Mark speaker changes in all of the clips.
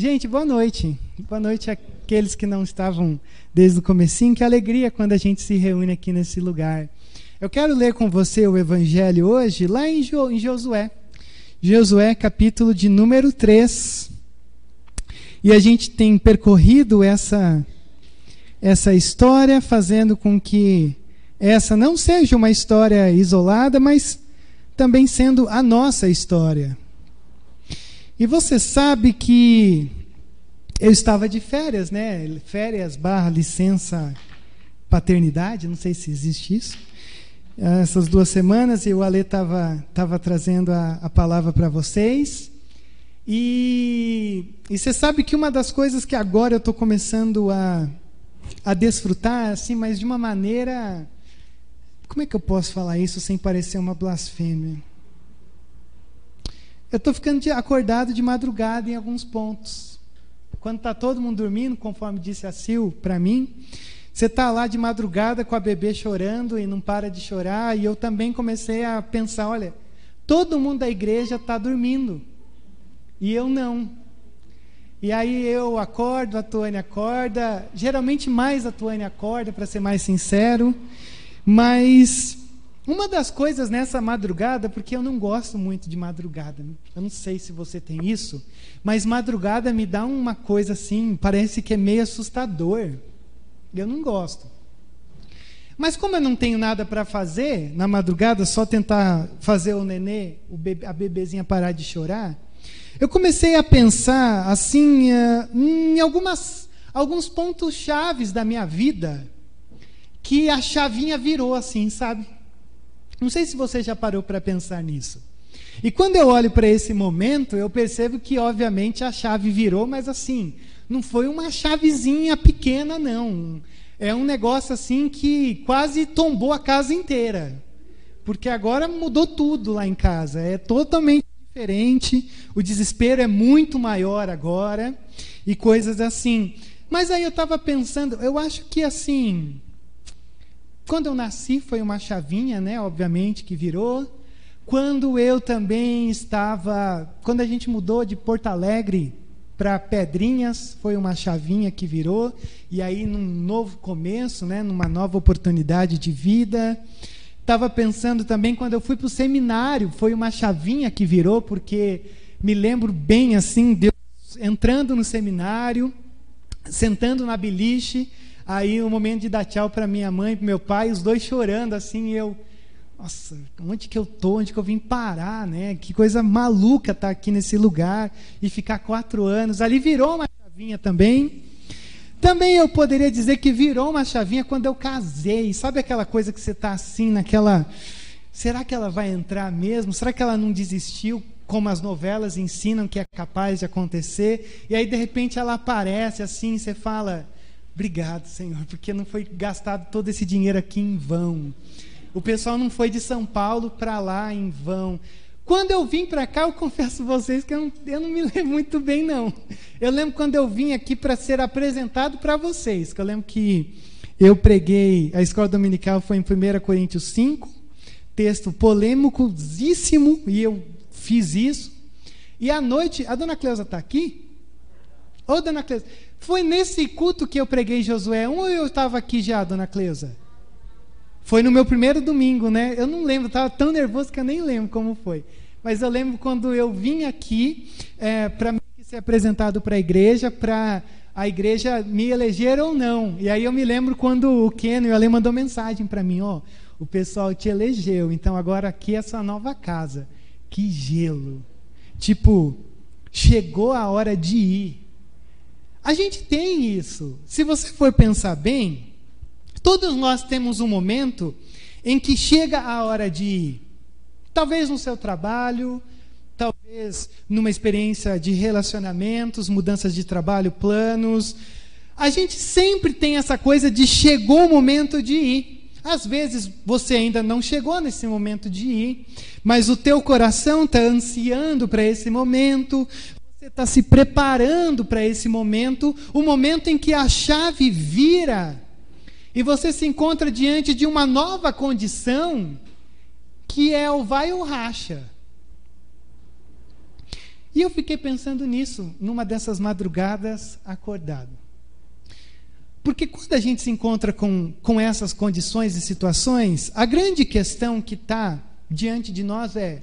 Speaker 1: Gente, boa noite. Boa noite àqueles que não estavam desde o comecinho. Que alegria quando a gente se reúne aqui nesse lugar. Eu quero ler com você o evangelho hoje, lá em, jo, em Josué. Josué, capítulo de número 3. E a gente tem percorrido essa essa história, fazendo com que essa não seja uma história isolada, mas também sendo a nossa história. E você sabe que eu estava de férias, né? Férias barra licença paternidade, não sei se existe isso. Essas duas semanas e o Ale estava tava trazendo a, a palavra para vocês. E, e você sabe que uma das coisas que agora eu estou começando a, a desfrutar, assim, mas de uma maneira. Como é que eu posso falar isso sem parecer uma blasfêmia? Eu estou ficando de, acordado de madrugada em alguns pontos. Quando está todo mundo dormindo, conforme disse a Sil para mim, você está lá de madrugada com a bebê chorando e não para de chorar, e eu também comecei a pensar: olha, todo mundo da igreja está dormindo, e eu não. E aí eu acordo, a Tuane acorda, geralmente mais a Tuane acorda, para ser mais sincero, mas uma das coisas nessa madrugada, porque eu não gosto muito de madrugada, né? eu não sei se você tem isso, mas madrugada me dá uma coisa assim, parece que é meio assustador. Eu não gosto. Mas como eu não tenho nada para fazer na madrugada, só tentar fazer o nenê, a bebezinha parar de chorar, eu comecei a pensar assim eh, em algumas alguns pontos chaves da minha vida que a chavinha virou assim, sabe? Não sei se você já parou para pensar nisso. E quando eu olho para esse momento, eu percebo que, obviamente, a chave virou, mas assim, não foi uma chavezinha pequena, não. É um negócio assim que quase tombou a casa inteira. Porque agora mudou tudo lá em casa. É totalmente diferente. O desespero é muito maior agora. E coisas assim. Mas aí eu estava pensando, eu acho que assim, quando eu nasci foi uma chavinha, né, obviamente, que virou. Quando eu também estava, quando a gente mudou de Porto Alegre para Pedrinhas, foi uma chavinha que virou, e aí num novo começo, né, numa nova oportunidade de vida. Estava pensando também quando eu fui para o seminário, foi uma chavinha que virou, porque me lembro bem assim, Deus entrando no seminário, sentando na beliche, Aí o momento de dar tchau para minha mãe, para meu pai, os dois chorando assim, eu, nossa, onde que eu tô? Onde que eu vim parar, né? Que coisa maluca estar tá aqui nesse lugar e ficar quatro anos. Ali virou uma chavinha também. Também eu poderia dizer que virou uma chavinha quando eu casei. Sabe aquela coisa que você está assim, naquela. Será que ela vai entrar mesmo? Será que ela não desistiu? Como as novelas ensinam que é capaz de acontecer. E aí, de repente, ela aparece assim, você fala Obrigado, Senhor, porque não foi gastado todo esse dinheiro aqui em vão. O pessoal não foi de São Paulo para lá em vão. Quando eu vim para cá, eu confesso a vocês que eu não, eu não, me lembro muito bem, não. Eu lembro quando eu vim aqui para ser apresentado para vocês, que eu lembro que eu preguei, a escola dominical foi em 1 Coríntios 5, texto polêmicosíssimo, e eu fiz isso. E à noite, a dona Cleusa está aqui? Ô, dona Cleusa, foi nesse culto que eu preguei Josué 1 ou eu estava aqui já, dona Cleusa? Foi no meu primeiro domingo, né? Eu não lembro, estava tão nervoso que eu nem lembro como foi. Mas eu lembro quando eu vim aqui é, para ser apresentado para a igreja, para a igreja me eleger ou não. E aí eu me lembro quando o Ken e o Ale mandou mensagem para mim, ó, o pessoal te elegeu, então agora aqui é sua nova casa. Que gelo. Tipo, chegou a hora de ir. A gente tem isso. Se você for pensar bem, todos nós temos um momento em que chega a hora de ir. Talvez no seu trabalho, talvez numa experiência de relacionamentos, mudanças de trabalho, planos. A gente sempre tem essa coisa de chegou o momento de ir. Às vezes você ainda não chegou nesse momento de ir, mas o teu coração está ansiando para esse momento, está se preparando para esse momento, o momento em que a chave vira e você se encontra diante de uma nova condição que é o vai ou racha. E eu fiquei pensando nisso numa dessas madrugadas acordado. Porque quando a gente se encontra com, com essas condições e situações, a grande questão que está diante de nós é: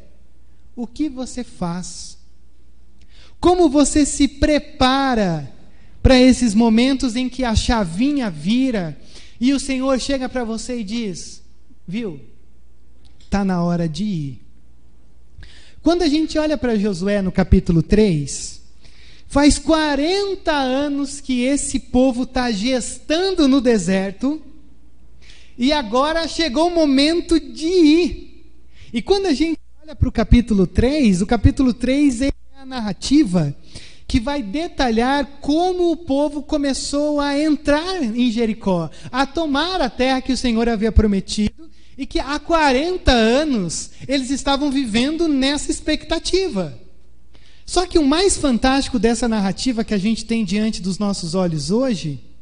Speaker 1: o que você faz? Como você se prepara para esses momentos em que a chavinha vira e o Senhor chega para você e diz: Viu, está na hora de ir. Quando a gente olha para Josué no capítulo 3, faz 40 anos que esse povo está gestando no deserto, e agora chegou o momento de ir. E quando a gente olha para o capítulo 3, o capítulo 3 é narrativa que vai detalhar como o povo começou a entrar em Jericó, a tomar a terra que o Senhor havia prometido e que há 40 anos eles estavam vivendo nessa expectativa. Só que o mais fantástico dessa narrativa que a gente tem diante dos nossos olhos hoje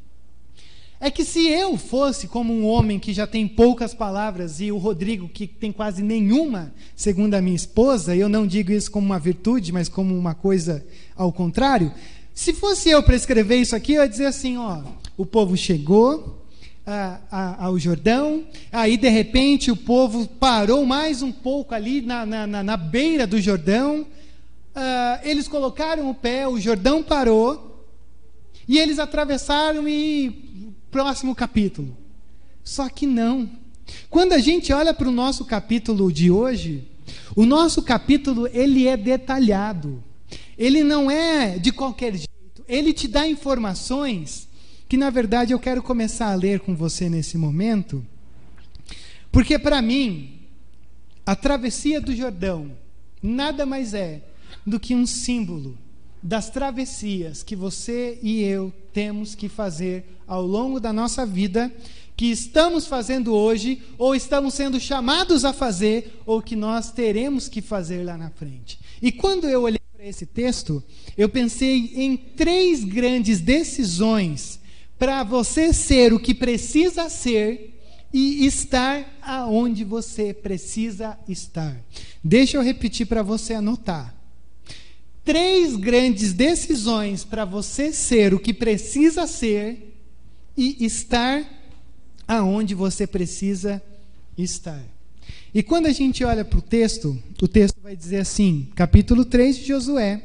Speaker 1: é que se eu fosse como um homem que já tem poucas palavras e o Rodrigo que tem quase nenhuma, segundo a minha esposa, eu não digo isso como uma virtude, mas como uma coisa ao contrário, se fosse eu para escrever isso aqui, eu ia dizer assim, ó, o povo chegou, a, a, ao Jordão. Aí, de repente, o povo parou mais um pouco ali na, na, na, na beira do Jordão. Uh, eles colocaram o pé, o Jordão parou. E eles atravessaram e. Próximo capítulo. Só que não. Quando a gente olha para o nosso capítulo de hoje, o nosso capítulo ele é detalhado. Ele não é de qualquer jeito. Ele te dá informações que na verdade eu quero começar a ler com você nesse momento, porque para mim, a travessia do Jordão nada mais é do que um símbolo das travessias que você e eu temos que fazer ao longo da nossa vida, que estamos fazendo hoje, ou estamos sendo chamados a fazer, ou que nós teremos que fazer lá na frente. E quando eu olhei para esse texto, eu pensei em três grandes decisões para você ser o que precisa ser e estar aonde você precisa estar. Deixa eu repetir para você anotar. Três grandes decisões para você ser o que precisa ser e estar aonde você precisa estar. E quando a gente olha para o texto, o texto vai dizer assim, capítulo 3 de Josué,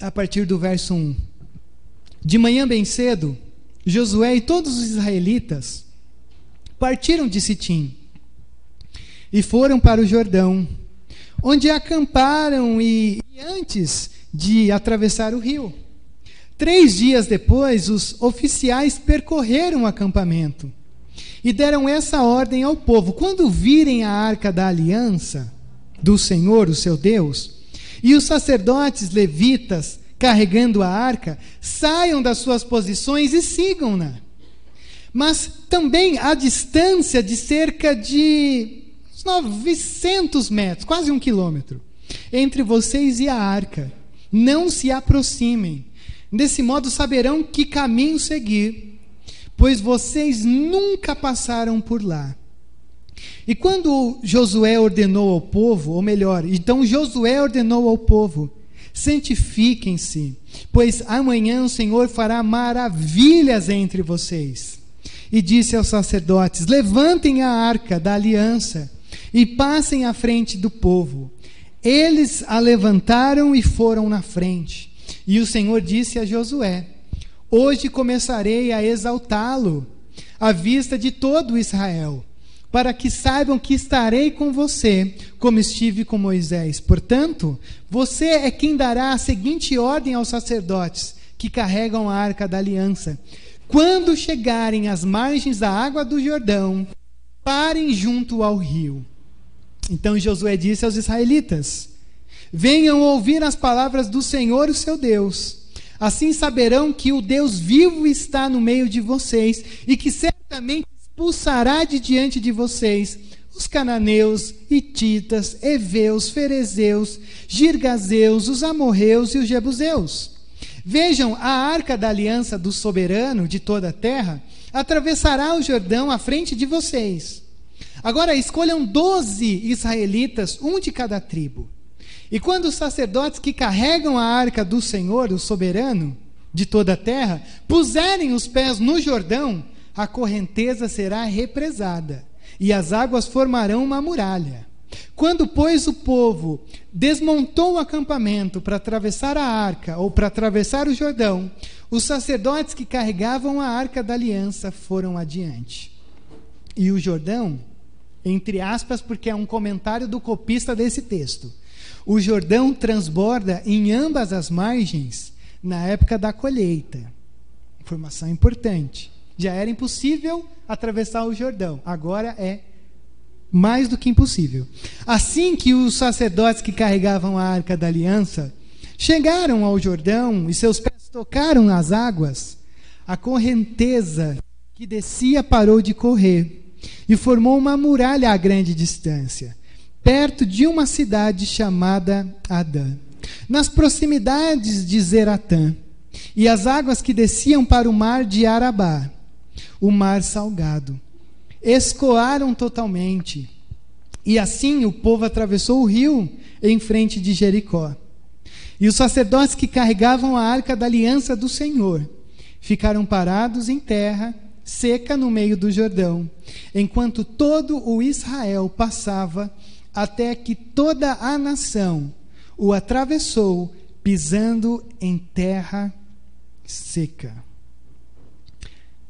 Speaker 1: a partir do verso 1. De manhã bem cedo, Josué e todos os israelitas partiram de Sitim e foram para o Jordão, onde acamparam e, e antes de atravessar o rio. Três dias depois, os oficiais percorreram o acampamento e deram essa ordem ao povo: quando virem a arca da aliança do Senhor, o seu Deus, e os sacerdotes levitas carregando a arca, saiam das suas posições e sigam-na. Mas também a distância de cerca de 900 metros, quase um quilômetro, entre vocês e a arca. Não se aproximem. Desse modo saberão que caminho seguir, pois vocês nunca passaram por lá. E quando Josué ordenou ao povo, ou melhor, então Josué ordenou ao povo: santifiquem-se, pois amanhã o Senhor fará maravilhas entre vocês. E disse aos sacerdotes: Levantem a arca da aliança e passem à frente do povo. Eles a levantaram e foram na frente. E o Senhor disse a Josué: Hoje começarei a exaltá-lo à vista de todo Israel para que saibam que estarei com você, como estive com Moisés. Portanto, você é quem dará a seguinte ordem aos sacerdotes que carregam a arca da aliança: quando chegarem às margens da água do Jordão, parem junto ao rio. Então Josué disse aos israelitas: Venham ouvir as palavras do Senhor, o seu Deus. Assim saberão que o Deus vivo está no meio de vocês e que certamente expulsará de diante de vocês os cananeus, hititas, heveus, ferezeus, girgazeus, os amorreus e os jebuseus. Vejam, a arca da aliança do soberano de toda a terra atravessará o Jordão à frente de vocês. Agora escolham doze israelitas, um de cada tribo, E quando os sacerdotes que carregam a arca do Senhor, o soberano de toda a terra, puserem os pés no Jordão, a correnteza será represada, e as águas formarão uma muralha. Quando, pois, o povo desmontou o acampamento para atravessar a arca ou para atravessar o Jordão, os sacerdotes que carregavam a arca da aliança foram adiante. E o Jordão, entre aspas, porque é um comentário do copista desse texto, o Jordão transborda em ambas as margens na época da colheita. Informação importante. Já era impossível atravessar o Jordão, agora é mais do que impossível. Assim que os sacerdotes que carregavam a arca da aliança chegaram ao Jordão e seus pés tocaram nas águas, a correnteza que descia parou de correr e formou uma muralha a grande distância, perto de uma cidade chamada Adã, nas proximidades de Zeratã, e as águas que desciam para o mar de Arabá, o mar salgado escoaram totalmente. E assim o povo atravessou o rio em frente de Jericó. E os sacerdotes que carregavam a arca da aliança do Senhor ficaram parados em terra seca no meio do Jordão, enquanto todo o Israel passava, até que toda a nação o atravessou, pisando em terra seca.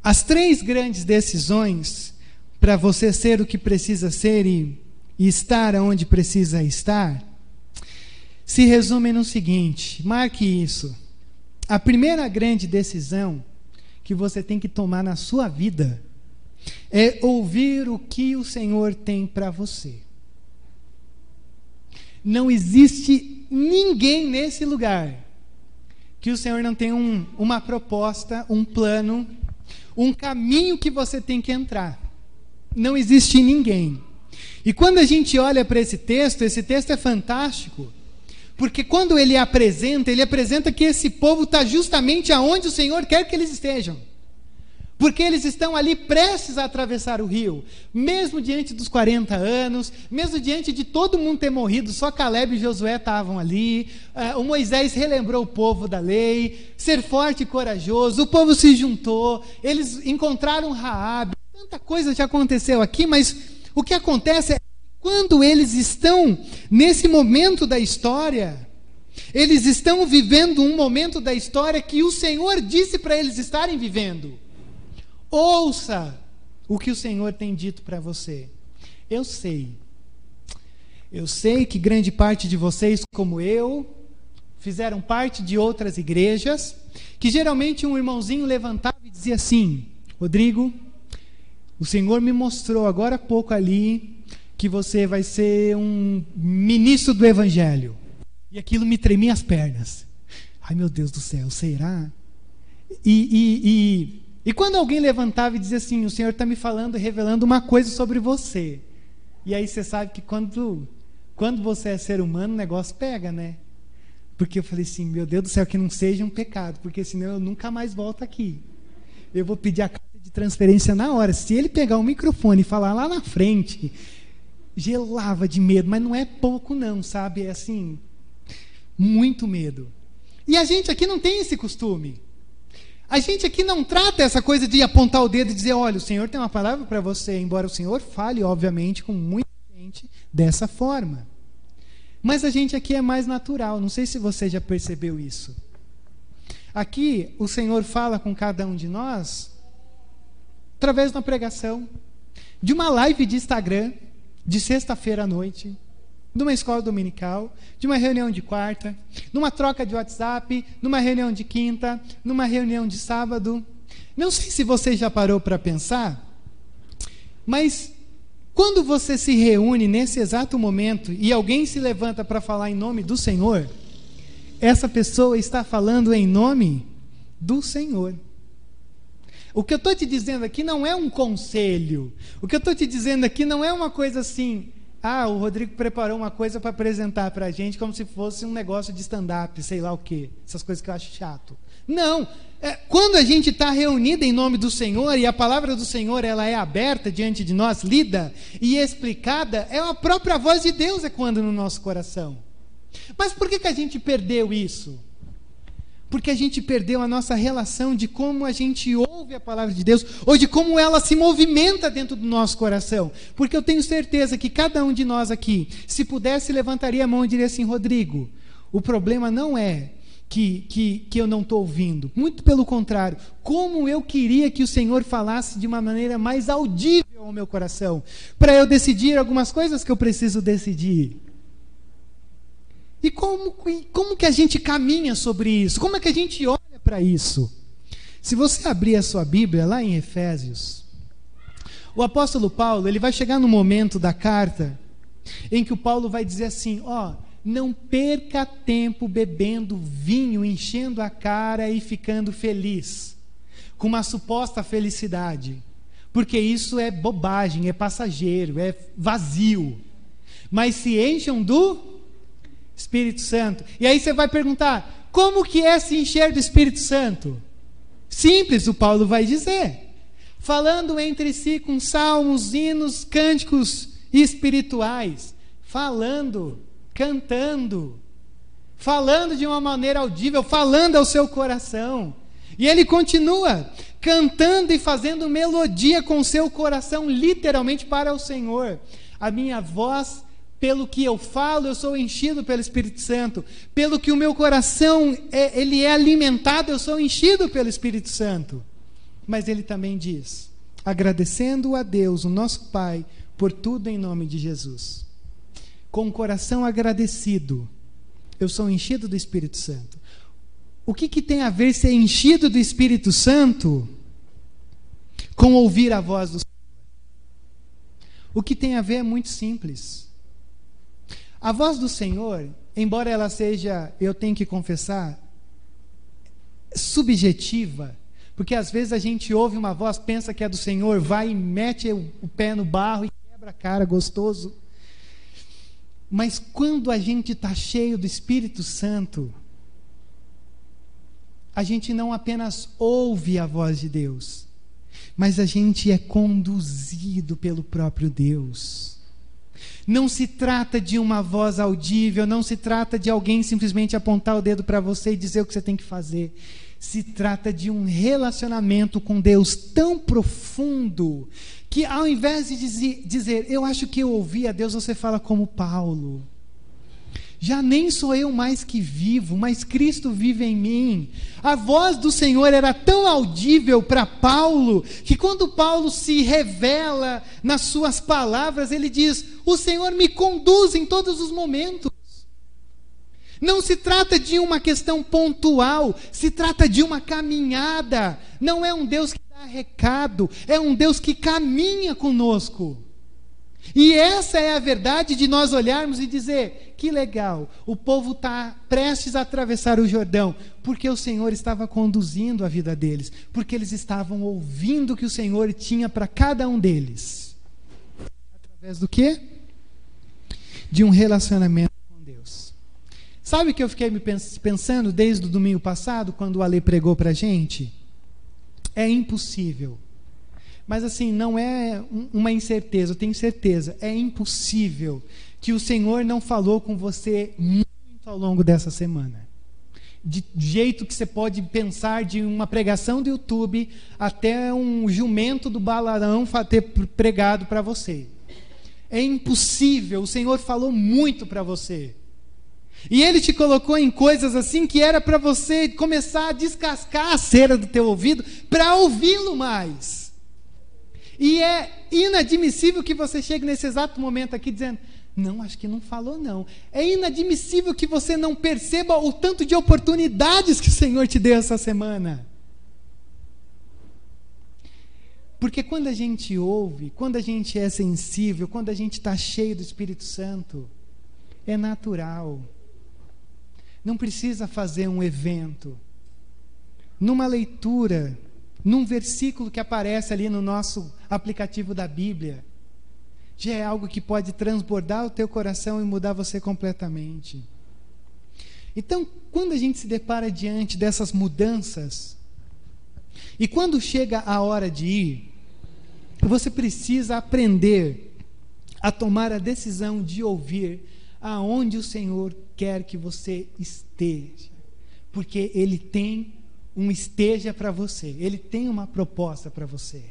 Speaker 1: As três grandes decisões para você ser o que precisa ser e, estar onde precisa estar, se resume no seguinte: marque isso. A primeira grande decisão que você tem que tomar na sua vida é ouvir o que o Senhor tem para você. Não existe ninguém nesse lugar que o Senhor não tenha um, uma proposta, um plano, um caminho que você tem que entrar não existe ninguém. E quando a gente olha para esse texto, esse texto é fantástico, porque quando ele apresenta, ele apresenta que esse povo está justamente aonde o Senhor quer que eles estejam. Porque eles estão ali prestes a atravessar o rio, mesmo diante dos 40 anos, mesmo diante de todo mundo ter morrido, só Caleb e Josué estavam ali. Uh, o Moisés relembrou o povo da lei, ser forte e corajoso. O povo se juntou, eles encontraram Raabe, Tanta coisa já aconteceu aqui, mas o que acontece é quando eles estão nesse momento da história, eles estão vivendo um momento da história que o Senhor disse para eles estarem vivendo. Ouça o que o Senhor tem dito para você. Eu sei. Eu sei que grande parte de vocês, como eu, fizeram parte de outras igrejas, que geralmente um irmãozinho levantava e dizia assim: Rodrigo, o Senhor me mostrou agora há pouco ali que você vai ser um ministro do Evangelho. E aquilo me tremia as pernas. Ai meu Deus do céu, será? E, e, e, e quando alguém levantava e dizia assim: O Senhor está me falando, revelando uma coisa sobre você. E aí você sabe que quando, quando você é ser humano, o negócio pega, né? Porque eu falei assim: Meu Deus do céu, que não seja um pecado, porque senão eu nunca mais volto aqui. Eu vou pedir a de transferência na hora. Se ele pegar o microfone e falar lá na frente, gelava de medo, mas não é pouco não, sabe? É assim, muito medo. E a gente aqui não tem esse costume. A gente aqui não trata essa coisa de apontar o dedo e dizer, olha, o Senhor tem uma palavra para você, embora o Senhor fale, obviamente, com muita gente dessa forma. Mas a gente aqui é mais natural, não sei se você já percebeu isso. Aqui o Senhor fala com cada um de nós através de uma pregação, de uma live de Instagram, de sexta-feira à noite, de uma escola dominical, de uma reunião de quarta, numa troca de WhatsApp, numa reunião de quinta, numa reunião de sábado. Não sei se você já parou para pensar, mas quando você se reúne nesse exato momento e alguém se levanta para falar em nome do Senhor, essa pessoa está falando em nome do Senhor. O que eu estou te dizendo aqui não é um conselho. O que eu estou te dizendo aqui não é uma coisa assim. Ah, o Rodrigo preparou uma coisa para apresentar para a gente como se fosse um negócio de stand-up, sei lá o quê. Essas coisas que eu acho chato. Não. É, quando a gente está reunida em nome do Senhor e a palavra do Senhor ela é aberta diante de nós, lida e explicada, é a própria voz de Deus ecoando no nosso coração. Mas por que, que a gente perdeu isso? Porque a gente perdeu a nossa relação de como a gente ouve a palavra de Deus, ou de como ela se movimenta dentro do nosso coração. Porque eu tenho certeza que cada um de nós aqui, se pudesse, levantaria a mão e diria assim: Rodrigo, o problema não é que, que, que eu não estou ouvindo. Muito pelo contrário, como eu queria que o Senhor falasse de uma maneira mais audível ao meu coração, para eu decidir algumas coisas que eu preciso decidir. E como, como que a gente caminha sobre isso? Como é que a gente olha para isso? Se você abrir a sua Bíblia lá em Efésios, o apóstolo Paulo, ele vai chegar no momento da carta em que o Paulo vai dizer assim, ó, não perca tempo bebendo vinho, enchendo a cara e ficando feliz, com uma suposta felicidade, porque isso é bobagem, é passageiro, é vazio. Mas se encham do Espírito Santo. E aí você vai perguntar: como que é se encher do Espírito Santo? Simples, o Paulo vai dizer. Falando entre si com salmos, hinos, cânticos espirituais. Falando, cantando. Falando de uma maneira audível, falando ao seu coração. E ele continua cantando e fazendo melodia com o seu coração, literalmente para o Senhor. A minha voz pelo que eu falo, eu sou enchido pelo Espírito Santo. Pelo que o meu coração é, ele é alimentado, eu sou enchido pelo Espírito Santo. Mas ele também diz: agradecendo a Deus, o nosso Pai, por tudo em nome de Jesus. Com o coração agradecido, eu sou enchido do Espírito Santo. O que, que tem a ver ser enchido do Espírito Santo com ouvir a voz do Senhor? O que tem a ver é muito simples. A voz do Senhor, embora ela seja, eu tenho que confessar, subjetiva, porque às vezes a gente ouve uma voz, pensa que é do Senhor, vai e mete o pé no barro e quebra a cara, gostoso. Mas quando a gente está cheio do Espírito Santo, a gente não apenas ouve a voz de Deus, mas a gente é conduzido pelo próprio Deus. Não se trata de uma voz audível, não se trata de alguém simplesmente apontar o dedo para você e dizer o que você tem que fazer. Se trata de um relacionamento com Deus tão profundo que, ao invés de dizer, eu acho que eu ouvi a Deus, você fala como Paulo já nem sou eu mais que vivo, mas Cristo vive em mim. A voz do Senhor era tão audível para Paulo, que quando Paulo se revela nas suas palavras, ele diz: O Senhor me conduz em todos os momentos. Não se trata de uma questão pontual, se trata de uma caminhada. Não é um Deus que dá recado, é um Deus que caminha conosco. E essa é a verdade de nós olharmos e dizer: que legal, o povo está prestes a atravessar o Jordão, porque o Senhor estava conduzindo a vida deles, porque eles estavam ouvindo o que o Senhor tinha para cada um deles. Através do quê? De um relacionamento com Deus. Sabe o que eu fiquei me pensando desde o domingo passado, quando o Ale pregou para a gente? É impossível mas assim, não é uma incerteza, eu tenho certeza, é impossível que o Senhor não falou com você muito ao longo dessa semana. De jeito que você pode pensar de uma pregação do YouTube até um jumento do balarão ter pregado para você. É impossível, o Senhor falou muito para você. E ele te colocou em coisas assim que era para você começar a descascar a cera do teu ouvido para ouvi-lo mais. E é inadmissível que você chegue nesse exato momento aqui dizendo: não, acho que não falou, não. É inadmissível que você não perceba o tanto de oportunidades que o Senhor te deu essa semana. Porque quando a gente ouve, quando a gente é sensível, quando a gente está cheio do Espírito Santo, é natural. Não precisa fazer um evento. Numa leitura num versículo que aparece ali no nosso aplicativo da Bíblia, já é algo que pode transbordar o teu coração e mudar você completamente. Então, quando a gente se depara diante dessas mudanças, e quando chega a hora de ir, você precisa aprender a tomar a decisão de ouvir aonde o Senhor quer que você esteja, porque Ele tem um esteja para você, Ele tem uma proposta para você,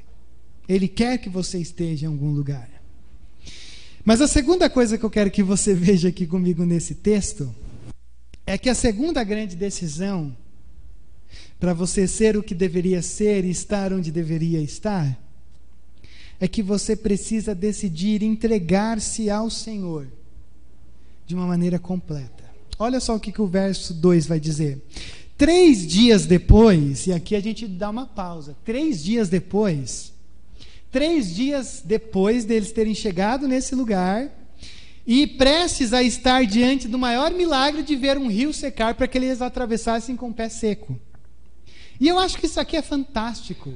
Speaker 1: Ele quer que você esteja em algum lugar. Mas a segunda coisa que eu quero que você veja aqui comigo nesse texto é que a segunda grande decisão para você ser o que deveria ser e estar onde deveria estar é que você precisa decidir entregar-se ao Senhor de uma maneira completa. Olha só o que, que o verso 2 vai dizer. Três dias depois, e aqui a gente dá uma pausa, três dias depois, três dias depois deles terem chegado nesse lugar e prestes a estar diante do maior milagre de ver um rio secar para que eles atravessassem com o pé seco. E eu acho que isso aqui é fantástico.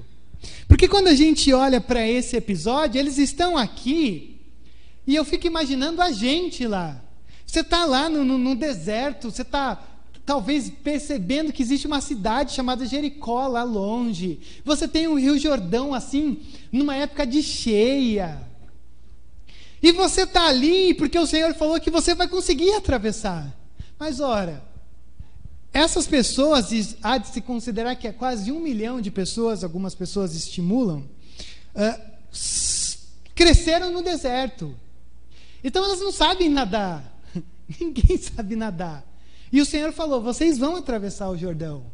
Speaker 1: Porque quando a gente olha para esse episódio, eles estão aqui e eu fico imaginando a gente lá. Você está lá no, no, no deserto, você está talvez percebendo que existe uma cidade chamada Jericó lá longe. Você tem o Rio Jordão assim, numa época de cheia. E você está ali porque o Senhor falou que você vai conseguir atravessar. Mas ora, essas pessoas, há de se considerar que é quase um milhão de pessoas, algumas pessoas estimulam, uh, cresceram no deserto. Então elas não sabem nadar. Ninguém sabe nadar. E o Senhor falou: vocês vão atravessar o Jordão.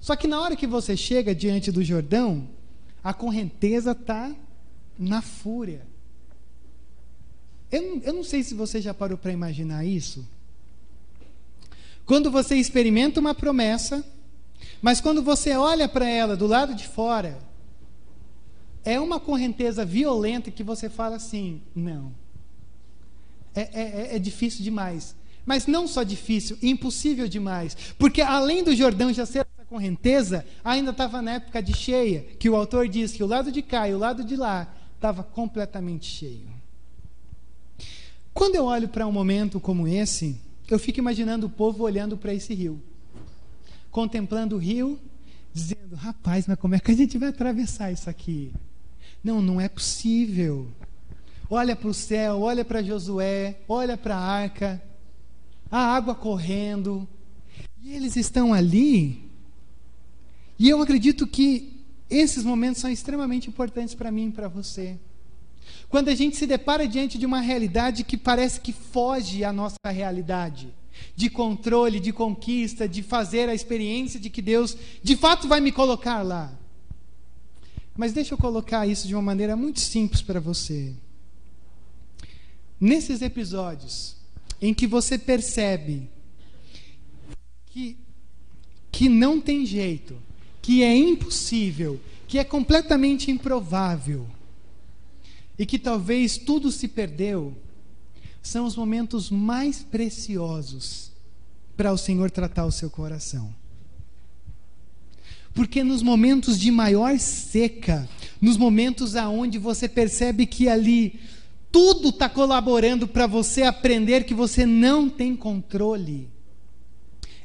Speaker 1: Só que na hora que você chega diante do Jordão, a correnteza está na fúria. Eu, eu não sei se você já parou para imaginar isso. Quando você experimenta uma promessa, mas quando você olha para ela do lado de fora, é uma correnteza violenta que você fala assim: não. É, é, é, é difícil demais. Mas não só difícil, impossível demais. Porque além do Jordão já ser essa correnteza, ainda estava na época de cheia, que o autor diz que o lado de cá e o lado de lá estava completamente cheio. Quando eu olho para um momento como esse, eu fico imaginando o povo olhando para esse rio, contemplando o rio, dizendo: rapaz, mas como é que a gente vai atravessar isso aqui? Não, não é possível. Olha para o céu, olha para Josué, olha para a arca, a água correndo, e eles estão ali. E eu acredito que esses momentos são extremamente importantes para mim e para você. Quando a gente se depara diante de uma realidade que parece que foge à nossa realidade, de controle, de conquista, de fazer a experiência de que Deus de fato vai me colocar lá. Mas deixa eu colocar isso de uma maneira muito simples para você. Nesses episódios em que você percebe que, que não tem jeito, que é impossível, que é completamente improvável, e que talvez tudo se perdeu, são os momentos mais preciosos para o Senhor tratar o seu coração. Porque nos momentos de maior seca, nos momentos aonde você percebe que ali tudo está colaborando para você aprender que você não tem controle,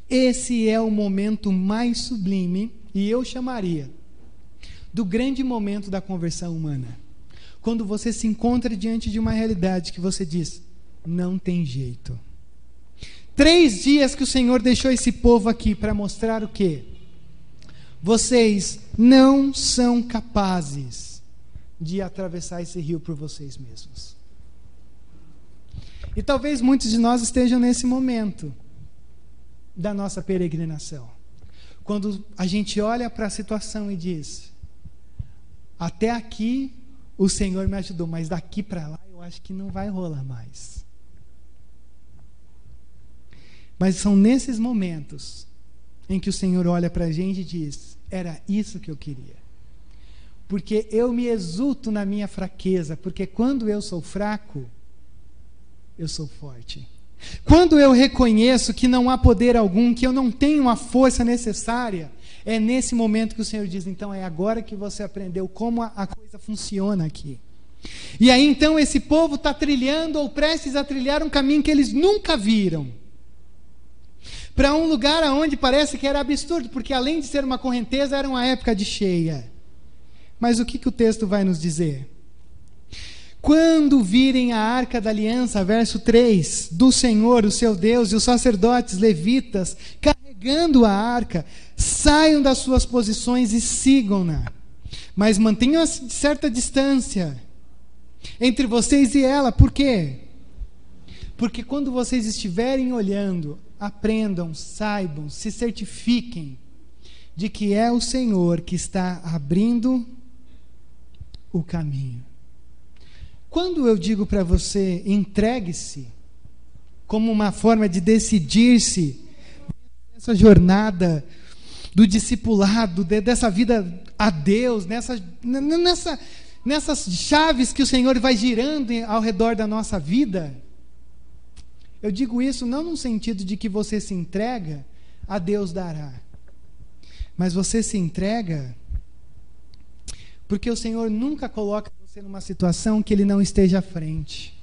Speaker 1: esse é o momento mais sublime, e eu chamaria, do grande momento da conversão humana quando você se encontra diante de uma realidade que você diz: não tem jeito. Três dias que o Senhor deixou esse povo aqui para mostrar o quê? Vocês não são capazes de atravessar esse rio por vocês mesmos. E talvez muitos de nós estejam nesse momento da nossa peregrinação. Quando a gente olha para a situação e diz: até aqui o Senhor me ajudou, mas daqui para lá eu acho que não vai rolar mais. Mas são nesses momentos em que o Senhor olha para a gente e diz: Era isso que eu queria. Porque eu me exulto na minha fraqueza, porque quando eu sou fraco, eu sou forte. Quando eu reconheço que não há poder algum, que eu não tenho a força necessária, é nesse momento que o Senhor diz: então é agora que você aprendeu como a, a coisa funciona aqui. E aí então esse povo está trilhando ou prestes a trilhar um caminho que eles nunca viram. Para um lugar aonde parece que era absurdo, porque além de ser uma correnteza, era uma época de cheia. Mas o que, que o texto vai nos dizer? Quando virem a arca da aliança, verso 3, do Senhor, o seu Deus, e os sacerdotes levitas carregando a arca, saiam das suas posições e sigam-na. Mas mantenham certa distância entre vocês e ela. Por quê? Porque quando vocês estiverem olhando, aprendam, saibam, se certifiquem de que é o Senhor que está abrindo o caminho. Quando eu digo para você, entregue-se, como uma forma de decidir-se nessa jornada do discipulado, de, dessa vida a Deus, nessa, nessa, nessas chaves que o Senhor vai girando ao redor da nossa vida, eu digo isso não no sentido de que você se entrega, a Deus dará. Mas você se entrega porque o Senhor nunca coloca você numa situação que Ele não esteja à frente.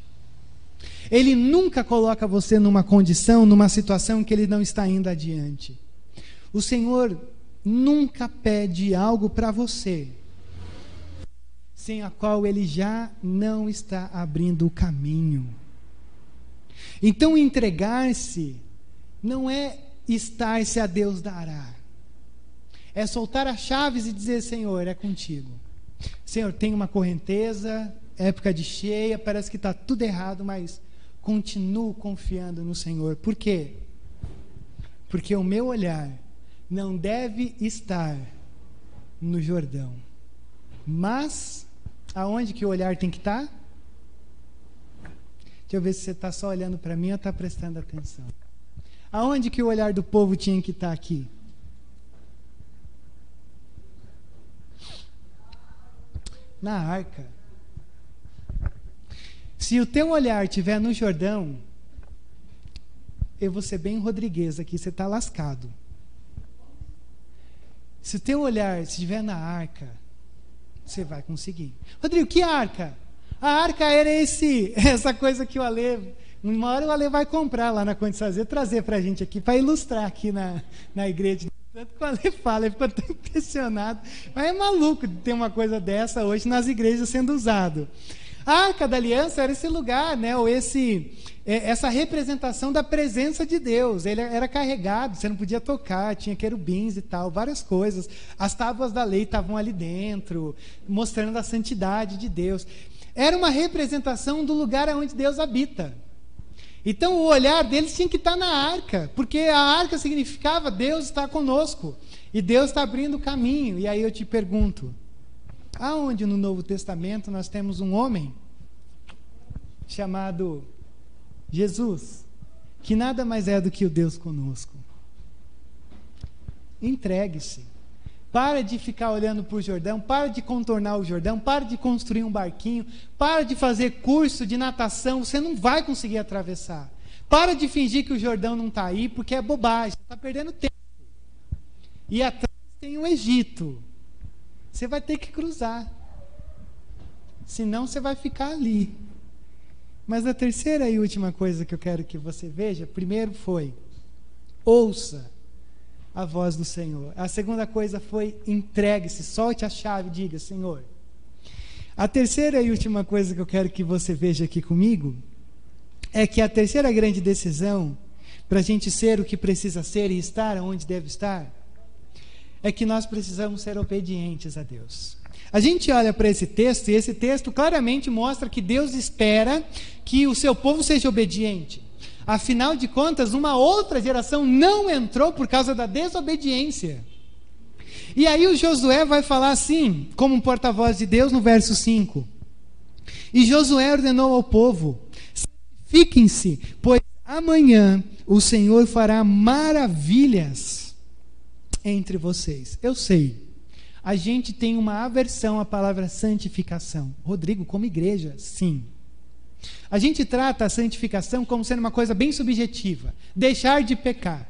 Speaker 1: Ele nunca coloca você numa condição, numa situação que Ele não está indo adiante. O Senhor nunca pede algo para você sem a qual Ele já não está abrindo o caminho. Então, entregar-se não é estar-se a Deus dará. É soltar as chaves e dizer: Senhor, é contigo. Senhor, tem uma correnteza, época de cheia, parece que está tudo errado, mas continuo confiando no Senhor. Por quê? Porque o meu olhar não deve estar no Jordão. Mas, aonde que o olhar tem que estar? Deixa eu ver se você está só olhando para mim ou está prestando atenção. Aonde que o olhar do povo tinha que estar tá aqui? Na arca. Se o teu olhar estiver no Jordão, eu vou ser bem rodrigues aqui, você está lascado. Se o teu olhar estiver na arca, você vai conseguir. Rodrigo, que arca? A arca era esse, essa coisa que o Ale. Uma hora o Ale vai comprar lá na Conde Sazer, trazer para a gente aqui, para ilustrar aqui na, na igreja. Tanto que o Ale fala, ele ficou tão impressionado. Mas é maluco ter uma coisa dessa hoje nas igrejas sendo usado. A Arca da Aliança era esse lugar, né, ou esse, é, essa representação da presença de Deus. Ele era carregado, você não podia tocar, tinha querubins e tal, várias coisas. As tábuas da lei estavam ali dentro, mostrando a santidade de Deus era uma representação do lugar onde Deus habita. Então o olhar deles tinha que estar na arca, porque a arca significava Deus está conosco e Deus está abrindo o caminho. E aí eu te pergunto: aonde no Novo Testamento nós temos um homem chamado Jesus, que nada mais é do que o Deus conosco? Entregue-se. Para de ficar olhando para o Jordão, para de contornar o Jordão, para de construir um barquinho, para de fazer curso de natação, você não vai conseguir atravessar. Para de fingir que o Jordão não está aí, porque é bobagem, você está perdendo tempo. E atrás tem o Egito. Você vai ter que cruzar. Senão você vai ficar ali. Mas a terceira e última coisa que eu quero que você veja, primeiro foi: ouça a voz do Senhor. A segunda coisa foi entregue-se, solte a chave, diga, Senhor. A terceira e última coisa que eu quero que você veja aqui comigo é que a terceira grande decisão para a gente ser o que precisa ser e estar onde deve estar é que nós precisamos ser obedientes a Deus. A gente olha para esse texto e esse texto claramente mostra que Deus espera que o seu povo seja obediente. Afinal de contas, uma outra geração não entrou por causa da desobediência. E aí o Josué vai falar assim, como um porta-voz de Deus, no verso 5. E Josué ordenou ao povo: Fiquem-se, pois amanhã o Senhor fará maravilhas entre vocês. Eu sei, a gente tem uma aversão à palavra santificação. Rodrigo, como igreja, sim. A gente trata a santificação como sendo uma coisa bem subjetiva, deixar de pecar.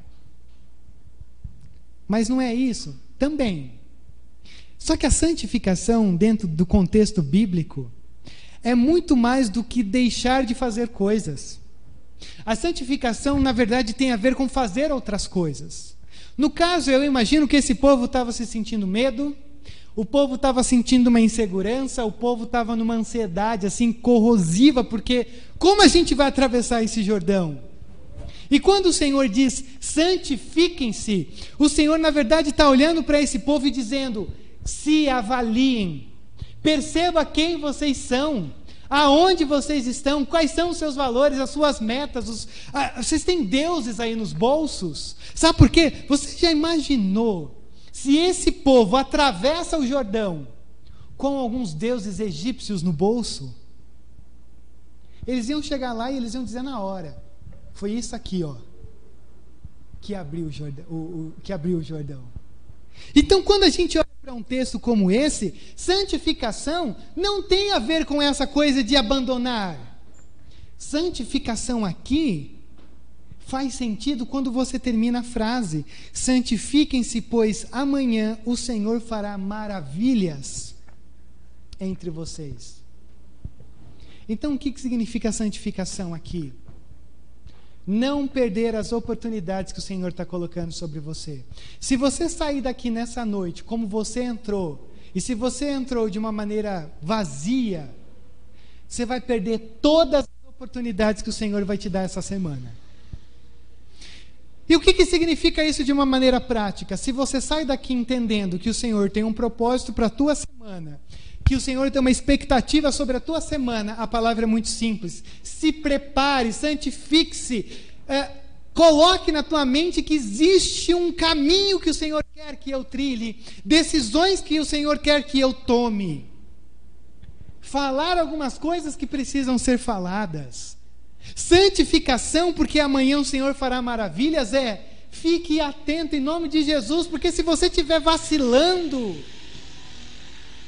Speaker 1: Mas não é isso também. Só que a santificação, dentro do contexto bíblico, é muito mais do que deixar de fazer coisas. A santificação, na verdade, tem a ver com fazer outras coisas. No caso, eu imagino que esse povo estava se sentindo medo, O povo estava sentindo uma insegurança, o povo estava numa ansiedade assim corrosiva, porque como a gente vai atravessar esse Jordão? E quando o Senhor diz santifiquem-se, o Senhor na verdade está olhando para esse povo e dizendo: se avaliem, perceba quem vocês são, aonde vocês estão, quais são os seus valores, as suas metas. Os, ah, vocês têm deuses aí nos bolsos, sabe por quê? Você já imaginou se esse povo atravessa o Jordão com alguns deuses egípcios no bolso? Eles iam chegar lá e eles iam dizer na hora: foi isso aqui, ó, que abriu o Jordão. O, o, que abriu o Jordão. Então, quando a gente olha para um texto como esse, santificação não tem a ver com essa coisa de abandonar. Santificação aqui faz sentido quando você termina a frase: Santifiquem-se, pois amanhã o Senhor fará maravilhas entre vocês. Então, o que, que significa santificação aqui? não perder as oportunidades que o Senhor está colocando sobre você. Se você sair daqui nessa noite como você entrou, e se você entrou de uma maneira vazia, você vai perder todas as oportunidades que o Senhor vai te dar essa semana. E o que, que significa isso de uma maneira prática? Se você sai daqui entendendo que o Senhor tem um propósito para a tua semana, que o Senhor tem uma expectativa sobre a tua semana, a palavra é muito simples. Se prepare, santifique-se, é, coloque na tua mente que existe um caminho que o Senhor quer que eu trilhe, decisões que o Senhor quer que eu tome. Falar algumas coisas que precisam ser faladas. Santificação, porque amanhã o Senhor fará maravilhas, é fique atento em nome de Jesus, porque se você estiver vacilando,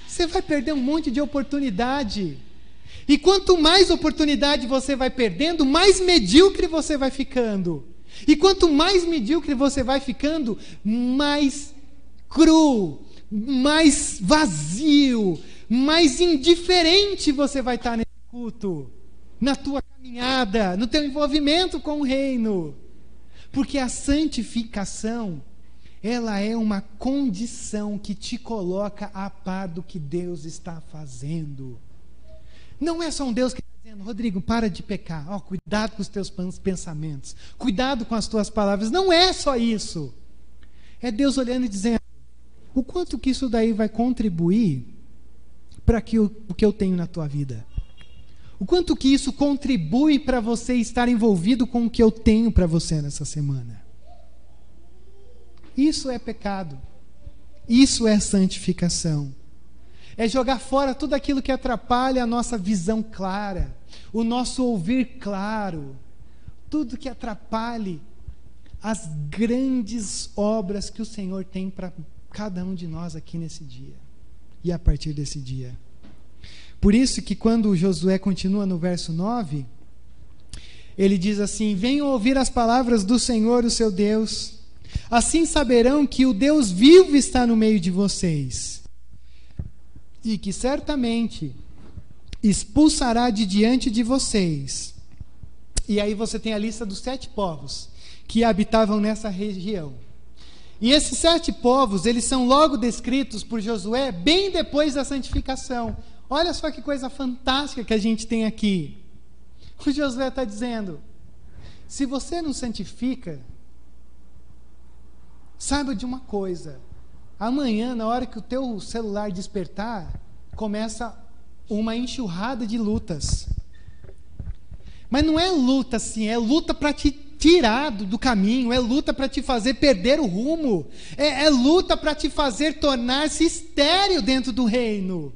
Speaker 1: você vai perder um monte de oportunidade. E quanto mais oportunidade você vai perdendo, mais medíocre você vai ficando. E quanto mais medíocre você vai ficando, mais cru, mais vazio, mais indiferente você vai estar nesse culto, na tua caminhada, no teu envolvimento com o reino. Porque a santificação ela é uma condição que te coloca a par do que Deus está fazendo. Não é só um Deus que está dizendo, Rodrigo, para de pecar, oh, cuidado com os teus pensamentos, cuidado com as tuas palavras. Não é só isso. É Deus olhando e dizendo, o quanto que isso daí vai contribuir para que o, o que eu tenho na tua vida. O quanto que isso contribui para você estar envolvido com o que eu tenho para você nessa semana. Isso é pecado. Isso é santificação. É jogar fora tudo aquilo que atrapalha a nossa visão clara, o nosso ouvir claro, tudo que atrapalhe as grandes obras que o Senhor tem para cada um de nós aqui nesse dia e a partir desse dia. Por isso que quando Josué continua no verso 9, ele diz assim: Venham ouvir as palavras do Senhor, o seu Deus Assim saberão que o Deus vivo está no meio de vocês e que certamente expulsará de diante de vocês. E aí você tem a lista dos sete povos que habitavam nessa região. E esses sete povos, eles são logo descritos por Josué bem depois da santificação. Olha só que coisa fantástica que a gente tem aqui. O Josué está dizendo: se você não santifica, Saiba de uma coisa: amanhã, na hora que o teu celular despertar, começa uma enxurrada de lutas. Mas não é luta assim, é luta para te tirar do caminho, é luta para te fazer perder o rumo, é, é luta para te fazer tornar-se estéreo dentro do reino.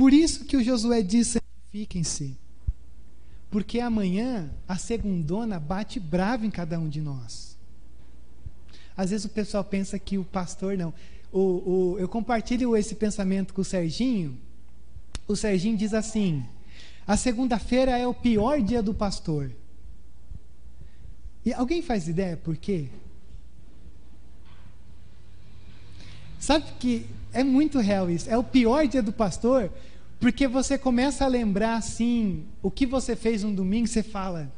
Speaker 1: Por isso que o Josué diz: santifiquem-se, porque amanhã a segundona bate bravo em cada um de nós. Às vezes o pessoal pensa que o pastor não. O, o, eu compartilho esse pensamento com o Serginho. O Serginho diz assim: a segunda-feira é o pior dia do pastor. E alguém faz ideia por quê? Sabe que é muito real isso. É o pior dia do pastor, porque você começa a lembrar assim, o que você fez no domingo, você fala,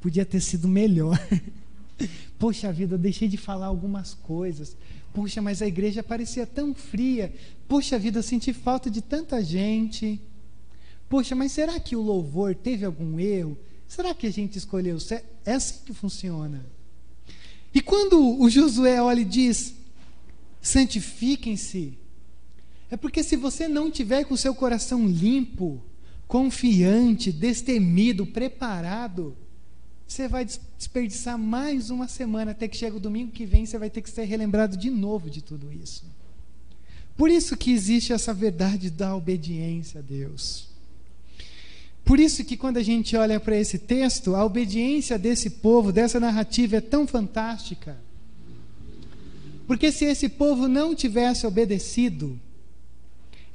Speaker 1: podia ter sido melhor. Poxa vida, eu deixei de falar algumas coisas. Puxa, mas a igreja parecia tão fria. Puxa vida, eu senti falta de tanta gente. Poxa, mas será que o louvor teve algum erro? Será que a gente escolheu? É assim que funciona. E quando o Josué olha e diz: santifiquem-se, é porque se você não tiver com o seu coração limpo, confiante, destemido, preparado, você vai desperdiçar mais uma semana até que chega o domingo que vem, você vai ter que ser relembrado de novo de tudo isso. Por isso que existe essa verdade da obediência a Deus. Por isso que quando a gente olha para esse texto, a obediência desse povo, dessa narrativa é tão fantástica. Porque se esse povo não tivesse obedecido,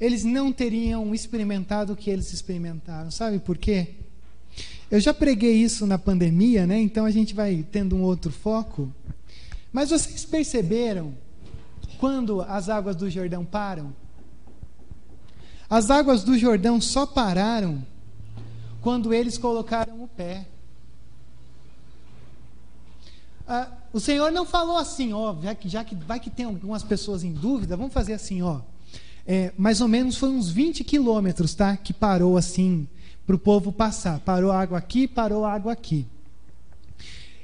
Speaker 1: eles não teriam experimentado o que eles experimentaram. Sabe por quê? Eu já preguei isso na pandemia, né? Então a gente vai tendo um outro foco. Mas vocês perceberam quando as águas do Jordão param? As águas do Jordão só pararam quando eles colocaram o pé. Ah, o Senhor não falou assim, ó, já que, já que vai que tem algumas pessoas em dúvida, vamos fazer assim, ó. É, mais ou menos foi uns 20 quilômetros, tá? Que parou assim para o povo passar. Parou água aqui, parou água aqui.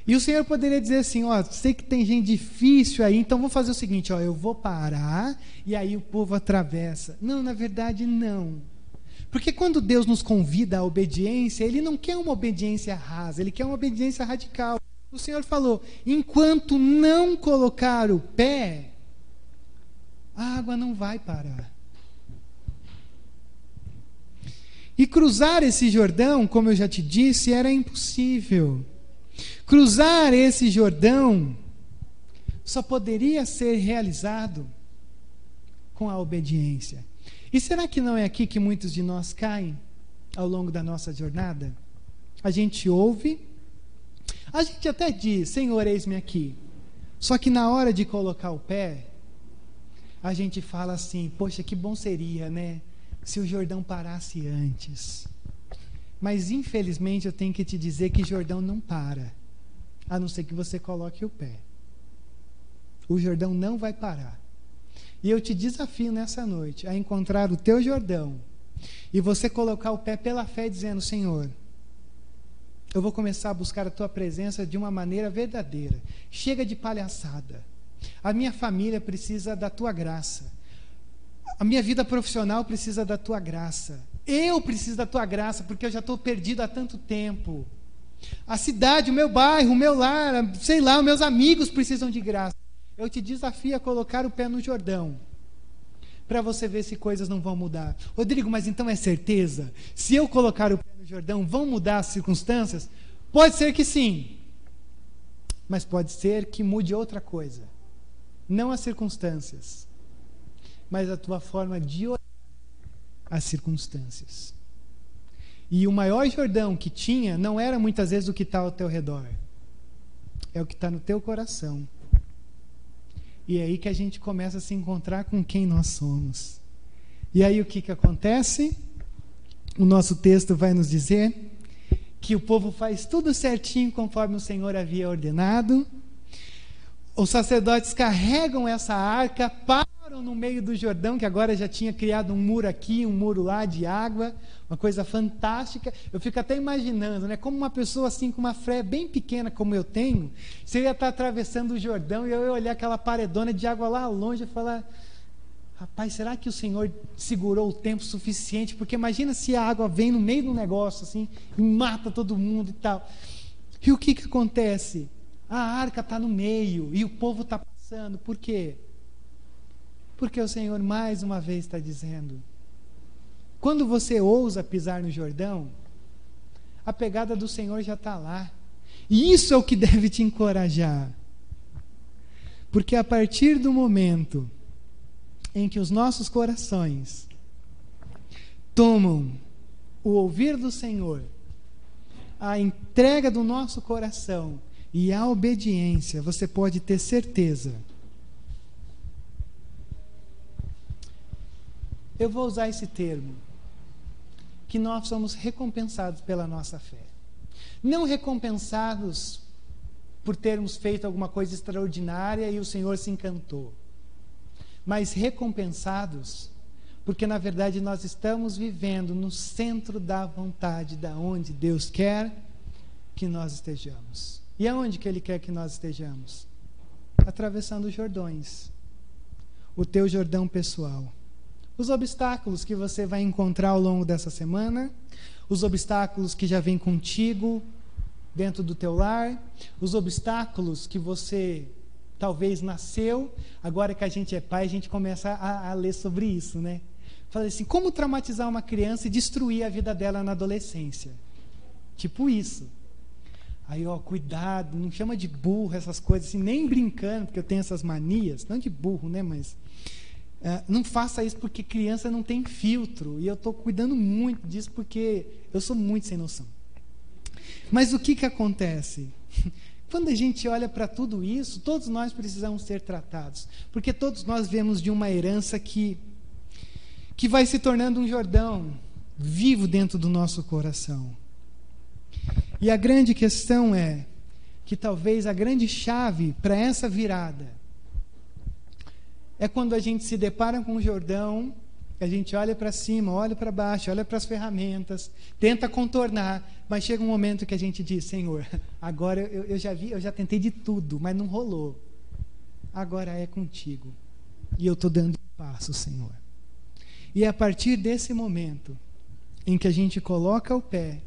Speaker 1: E o Senhor poderia dizer assim: ó, sei que tem gente difícil aí, então vou fazer o seguinte: ó, eu vou parar e aí o povo atravessa. Não, na verdade, não. Porque quando Deus nos convida à obediência, Ele não quer uma obediência rasa, Ele quer uma obediência radical. O Senhor falou: enquanto não colocar o pé, a água não vai parar. E cruzar esse Jordão, como eu já te disse, era impossível. Cruzar esse Jordão só poderia ser realizado com a obediência. E será que não é aqui que muitos de nós caem ao longo da nossa jornada? A gente ouve, a gente até diz: Senhor, eis-me aqui. Só que na hora de colocar o pé, a gente fala assim: Poxa, que bom seria, né? Se o Jordão parasse antes. Mas infelizmente eu tenho que te dizer que Jordão não para, a não ser que você coloque o pé. O Jordão não vai parar. E eu te desafio nessa noite a encontrar o teu Jordão e você colocar o pé pela fé, dizendo: Senhor, eu vou começar a buscar a tua presença de uma maneira verdadeira. Chega de palhaçada. A minha família precisa da tua graça. A minha vida profissional precisa da tua graça. Eu preciso da tua graça porque eu já estou perdido há tanto tempo. A cidade, o meu bairro, o meu lar, sei lá, os meus amigos precisam de graça. Eu te desafio a colocar o pé no Jordão. Para você ver se coisas não vão mudar. Rodrigo, mas então é certeza? Se eu colocar o pé no Jordão, vão mudar as circunstâncias? Pode ser que sim. Mas pode ser que mude outra coisa. Não as circunstâncias, mas a tua forma de olhar as circunstâncias. E o maior Jordão que tinha não era muitas vezes o que está ao teu redor, é o que está no teu coração. E é aí que a gente começa a se encontrar com quem nós somos. E aí o que, que acontece? O nosso texto vai nos dizer que o povo faz tudo certinho conforme o Senhor havia ordenado. Os sacerdotes carregam essa arca, no meio do Jordão, que agora já tinha criado um muro aqui, um muro lá de água uma coisa fantástica. Eu fico até imaginando, né? Como uma pessoa assim com uma fé bem pequena como eu tenho, se eu ia estar atravessando o Jordão e eu ia olhar aquela paredona de água lá longe e falar: Rapaz, será que o Senhor segurou o tempo suficiente? Porque imagina se a água vem no meio do negócio assim e mata todo mundo e tal. E o que, que acontece? A arca está no meio e o povo está passando. Por quê? Porque o Senhor mais uma vez está dizendo: quando você ousa pisar no Jordão, a pegada do Senhor já está lá. E isso é o que deve te encorajar. Porque a partir do momento em que os nossos corações tomam o ouvir do Senhor, a entrega do nosso coração e a obediência, você pode ter certeza. Eu vou usar esse termo que nós somos recompensados pela nossa fé. Não recompensados por termos feito alguma coisa extraordinária e o Senhor se encantou. Mas recompensados, porque na verdade nós estamos vivendo no centro da vontade, da onde Deus quer que nós estejamos. E aonde que Ele quer que nós estejamos? Atravessando os Jordões, o teu Jordão pessoal. Os obstáculos que você vai encontrar ao longo dessa semana, os obstáculos que já vêm contigo dentro do teu lar, os obstáculos que você talvez nasceu, agora que a gente é pai, a gente começa a, a ler sobre isso, né? Falei assim, como traumatizar uma criança e destruir a vida dela na adolescência? Tipo isso. Aí, ó, cuidado, não chama de burro essas coisas, assim, nem brincando, porque eu tenho essas manias, não de burro, né, mas é, não faça isso porque criança não tem filtro. E eu estou cuidando muito disso porque eu sou muito sem noção. Mas o que, que acontece? Quando a gente olha para tudo isso, todos nós precisamos ser tratados. Porque todos nós vemos de uma herança que, que vai se tornando um Jordão vivo dentro do nosso coração. E a grande questão é que talvez a grande chave para essa virada é quando a gente se depara com o Jordão, a gente olha para cima, olha para baixo, olha para as ferramentas, tenta contornar, mas chega um momento que a gente diz: Senhor, agora eu, eu já vi, eu já tentei de tudo, mas não rolou. Agora é contigo. E eu estou dando um passo, Senhor. E é a partir desse momento em que a gente coloca o pé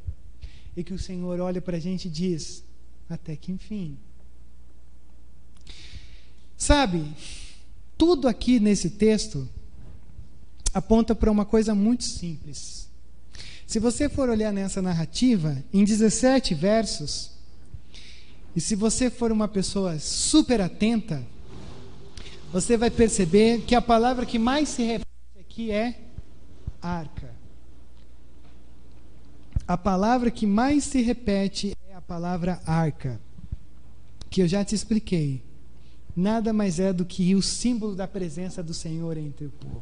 Speaker 1: e que o Senhor olha para a gente e diz: até que enfim. Sabe, tudo aqui nesse texto aponta para uma coisa muito simples. Se você for olhar nessa narrativa, em 17 versos, e se você for uma pessoa super atenta, você vai perceber que a palavra que mais se repete aqui é arca. A palavra que mais se repete é a palavra arca, que eu já te expliquei nada mais é do que o símbolo da presença do Senhor entre o povo.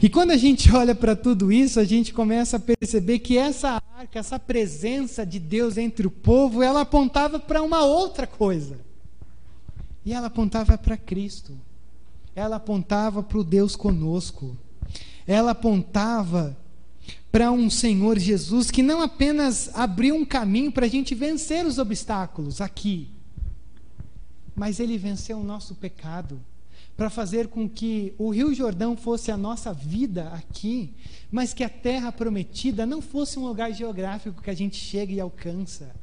Speaker 1: E quando a gente olha para tudo isso, a gente começa a perceber que essa arca, essa presença de Deus entre o povo, ela apontava para uma outra coisa. E ela apontava para Cristo. Ela apontava para o Deus conosco. Ela apontava para um Senhor Jesus que não apenas abriu um caminho para a gente vencer os obstáculos aqui, mas ele venceu o nosso pecado para fazer com que o Rio Jordão fosse a nossa vida aqui, mas que a terra prometida não fosse um lugar geográfico que a gente chega e alcança,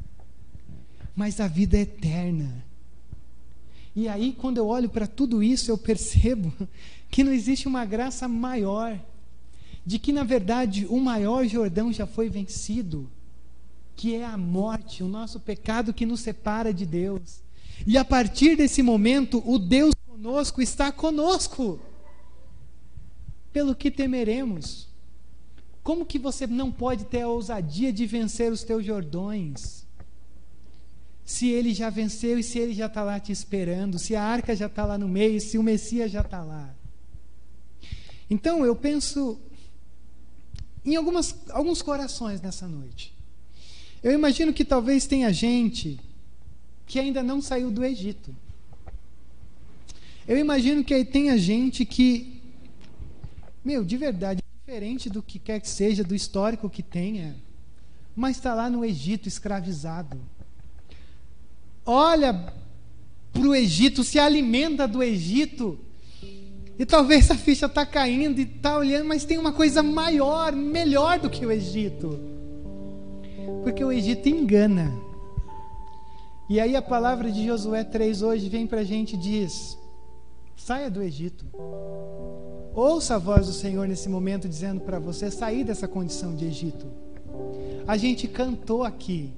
Speaker 1: mas a vida eterna. E aí, quando eu olho para tudo isso, eu percebo que não existe uma graça maior, de que, na verdade, o maior Jordão já foi vencido, que é a morte, o nosso pecado que nos separa de Deus. E a partir desse momento, o Deus conosco está conosco. Pelo que temeremos? Como que você não pode ter a ousadia de vencer os teus jordões? Se ele já venceu e se ele já está lá te esperando, se a arca já está lá no meio, se o Messias já está lá. Então eu penso em algumas, alguns corações nessa noite. Eu imagino que talvez tenha gente que ainda não saiu do Egito. Eu imagino que aí tenha gente que, meu, de verdade, diferente do que quer que seja, do histórico que tenha, mas está lá no Egito escravizado. Olha para o Egito, se alimenta do Egito, e talvez a ficha está caindo e está olhando, mas tem uma coisa maior, melhor do que o Egito. Porque o Egito engana. E aí a palavra de Josué 3 hoje vem para a gente e diz: saia do Egito. Ouça a voz do Senhor nesse momento dizendo para você sair dessa condição de Egito. A gente cantou aqui: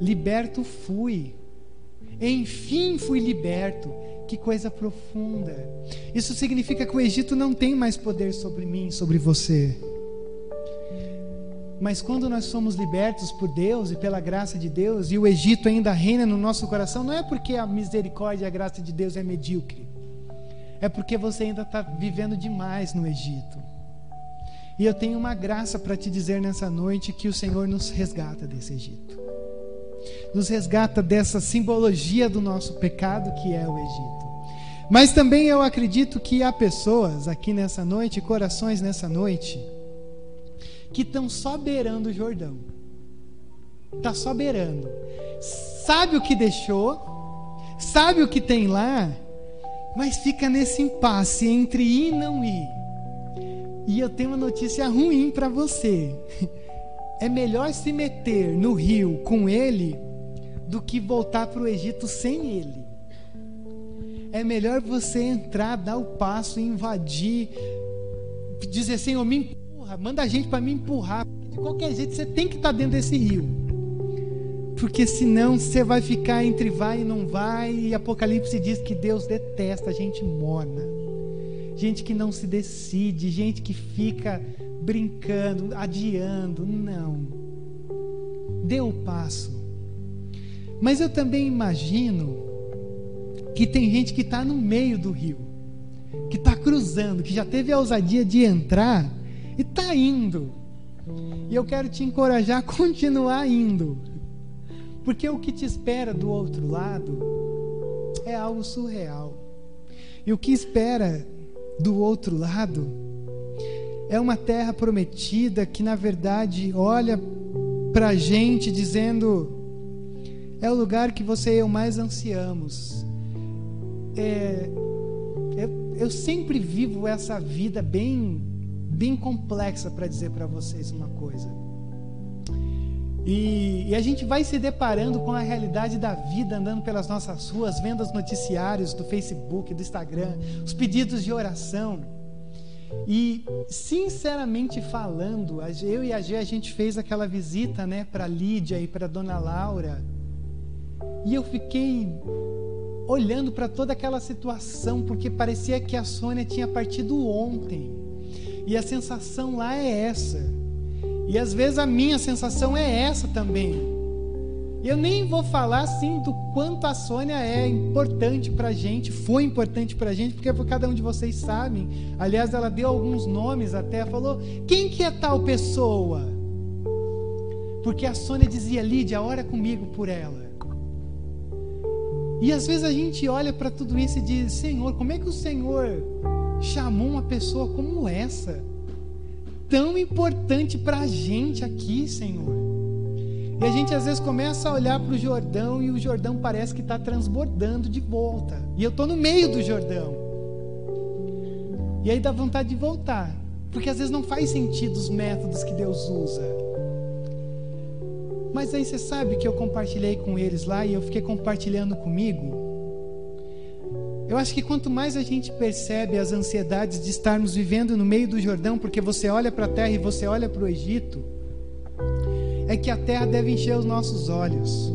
Speaker 1: liberto fui. Enfim fui liberto. Que coisa profunda. Isso significa que o Egito não tem mais poder sobre mim, sobre você. Mas quando nós somos libertos por Deus e pela graça de Deus, e o Egito ainda reina no nosso coração, não é porque a misericórdia e a graça de Deus é medíocre, é porque você ainda está vivendo demais no Egito. E eu tenho uma graça para te dizer nessa noite que o Senhor nos resgata desse Egito. nos resgata dessa simbologia do nosso pecado que é o Egito. Mas também eu acredito que há pessoas aqui nessa noite, corações nessa noite, que estão só beirando o Jordão. Está só beirando. Sabe o que deixou, sabe o que tem lá, mas fica nesse impasse entre ir e não ir. E eu tenho uma notícia ruim para você. É melhor se meter no rio com ele do que voltar para o Egito sem ele. É melhor você entrar, dar o passo, invadir, dizer: Senhor, me empurra, manda a gente para me empurrar. De qualquer jeito, você tem que estar tá dentro desse rio. Porque senão você vai ficar entre vai e não vai. E Apocalipse diz que Deus detesta a gente morna, gente que não se decide, gente que fica brincando, adiando. Não. Dê o passo. Mas eu também imagino que tem gente que está no meio do rio, que está cruzando, que já teve a ousadia de entrar e está indo. E eu quero te encorajar a continuar indo, porque o que te espera do outro lado é algo surreal. E o que espera do outro lado é uma terra prometida que, na verdade, olha para a gente dizendo: é o lugar que você e eu mais ansiamos é, eu, eu sempre vivo essa vida bem, bem complexa para dizer para vocês uma coisa. E, e, a gente vai se deparando com a realidade da vida andando pelas nossas ruas, vendo os noticiários do Facebook, do Instagram, os pedidos de oração. E, sinceramente falando, eu e a G, a gente fez aquela visita né, para Lídia e para Dona Laura. E eu fiquei olhando para toda aquela situação, porque parecia que a Sônia tinha partido ontem. E a sensação lá é essa. E às vezes a minha sensação é essa também. Eu nem vou falar assim do quanto a Sônia é importante para gente, foi importante para gente, porque cada um de vocês sabem. Aliás, ela deu alguns nomes até, falou: quem que é tal pessoa? Porque a Sônia dizia: Lídia, ora comigo por ela. E às vezes a gente olha para tudo isso e diz: Senhor, como é que o Senhor chamou uma pessoa como essa? Tão importante para a gente aqui, Senhor. E a gente às vezes começa a olhar para o Jordão e o Jordão parece que está transbordando de volta. E eu estou no meio do Jordão. E aí dá vontade de voltar. Porque às vezes não faz sentido os métodos que Deus usa. Mas aí você sabe que eu compartilhei com eles lá e eu fiquei compartilhando comigo. Eu acho que quanto mais a gente percebe as ansiedades de estarmos vivendo no meio do Jordão, porque você olha para a terra e você olha para o Egito, é que a terra deve encher os nossos olhos.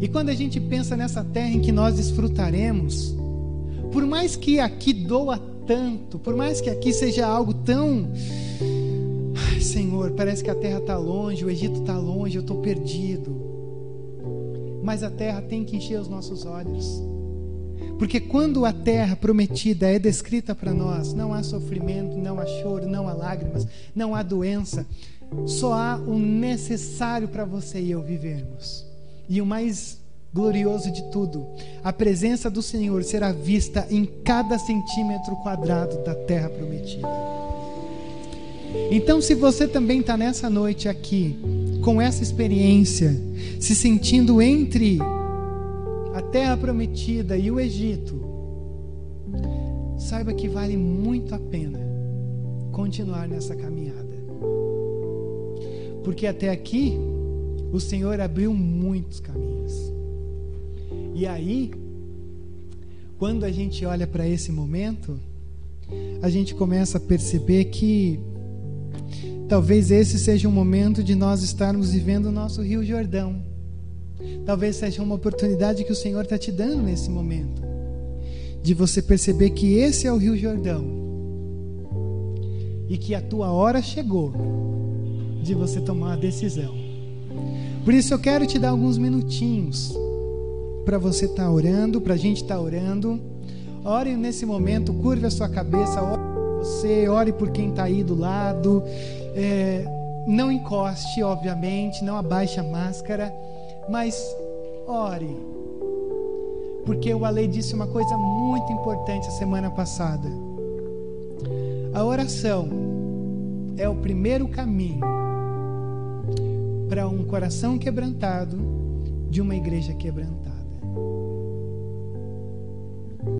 Speaker 1: E quando a gente pensa nessa terra em que nós desfrutaremos, por mais que aqui doa tanto, por mais que aqui seja algo tão Senhor, parece que a terra está longe, o Egito está longe, eu estou perdido. Mas a terra tem que encher os nossos olhos. Porque quando a terra prometida é descrita para nós, não há sofrimento, não há choro, não há lágrimas, não há doença, só há o necessário para você e eu vivermos. E o mais glorioso de tudo, a presença do Senhor será vista em cada centímetro quadrado da terra prometida. Então, se você também está nessa noite aqui, com essa experiência, se sentindo entre a terra prometida e o Egito, saiba que vale muito a pena continuar nessa caminhada. Porque até aqui, o Senhor abriu muitos caminhos. E aí, quando a gente olha para esse momento, a gente começa a perceber que Talvez esse seja um momento de nós estarmos vivendo o nosso Rio Jordão. Talvez seja uma oportunidade que o Senhor está te dando nesse momento, de você perceber que esse é o Rio Jordão e que a tua hora chegou de você tomar a decisão. Por isso eu quero te dar alguns minutinhos para você estar tá orando, para a gente estar tá orando. Ore nesse momento, curve a sua cabeça, ore por você, ore por quem está aí do lado. É, não encoste, obviamente, não abaixe a máscara, Mas ore. Porque o Ale disse uma coisa muito importante a semana passada. A oração é o primeiro caminho para um coração quebrantado de uma igreja quebrantada.